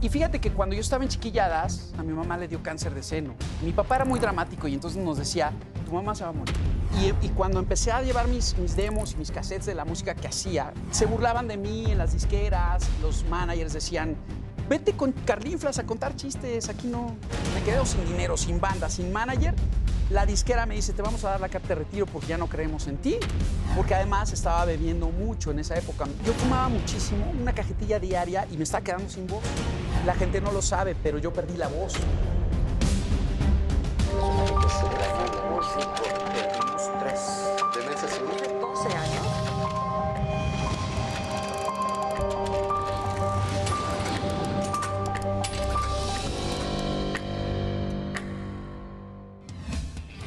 Y fíjate que cuando yo estaba en chiquilladas, a mi mamá le dio cáncer de seno. Mi papá era muy dramático y entonces nos decía, tu mamá se va a morir. Y, y cuando empecé a llevar mis, mis demos y mis cassettes de la música que hacía, se burlaban de mí en las disqueras, los managers decían, vete con Carlinflas a contar chistes, aquí no. Me quedo sin dinero, sin banda, sin manager. La disquera me dice, te vamos a dar la carta de retiro porque ya no creemos en ti. Porque además estaba bebiendo mucho en esa época. Yo fumaba muchísimo, una cajetilla diaria y me estaba quedando sin voz. La gente no lo sabe, pero yo perdí la voz.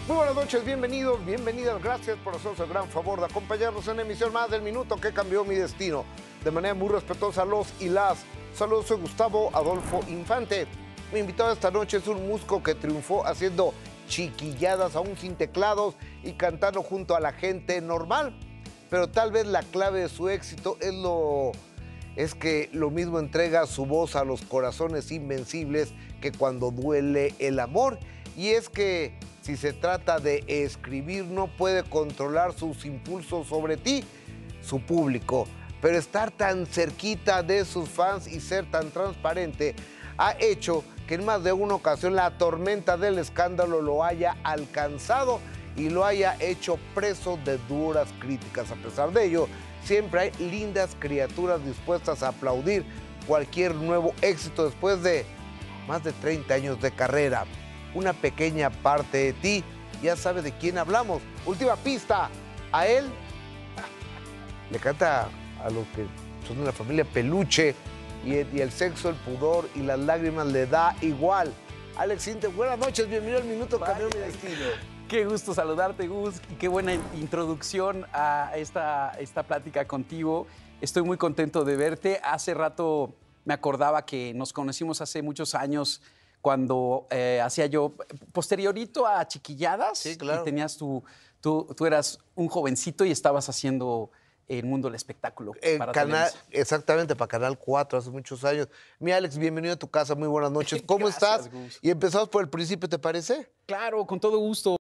Muy buenas noches, bienvenidos, bienvenidas. Gracias por hacernos el gran favor de acompañarnos en la emisión más del minuto que cambió mi destino. De manera muy respetuosa los y las. Saludos, soy Gustavo Adolfo Infante. Mi invitado esta noche es un músico que triunfó haciendo chiquilladas aún sin teclados y cantando junto a la gente normal. Pero tal vez la clave de su éxito es lo es que lo mismo entrega su voz a los corazones invencibles que cuando duele el amor. Y es que si se trata de escribir, no puede controlar sus impulsos sobre ti, su público. Pero estar tan cerquita de sus fans y ser tan transparente ha hecho que en más de una ocasión la tormenta del escándalo lo haya alcanzado y lo haya hecho preso de duras críticas. A pesar de ello, siempre hay lindas criaturas dispuestas a aplaudir cualquier nuevo éxito después de más de 30 años de carrera. Una pequeña parte de ti ya sabe de quién hablamos. Última pista, a él le canta a los que son de la familia Peluche y el, y el sexo, el pudor y las lágrimas le da igual. Alex Inte, buenas noches, bienvenido al Minuto Cambió mi Destino. Qué gusto saludarte, Gus, y qué buena introducción a esta, esta plática contigo. Estoy muy contento de verte. Hace rato me acordaba que nos conocimos hace muchos años cuando eh, hacía yo, posteriorito a Chiquilladas, Sí, claro. y tenías tu, tú, tú eras un jovencito y estabas haciendo el mundo del espectáculo. Eh, para canal, Televisa. exactamente, para Canal 4 hace muchos años. Mi Alex, bienvenido a tu casa, muy buenas noches. ¿Cómo Gracias, estás? Gus. Y empezamos por el principio, ¿te parece? Claro, con todo gusto.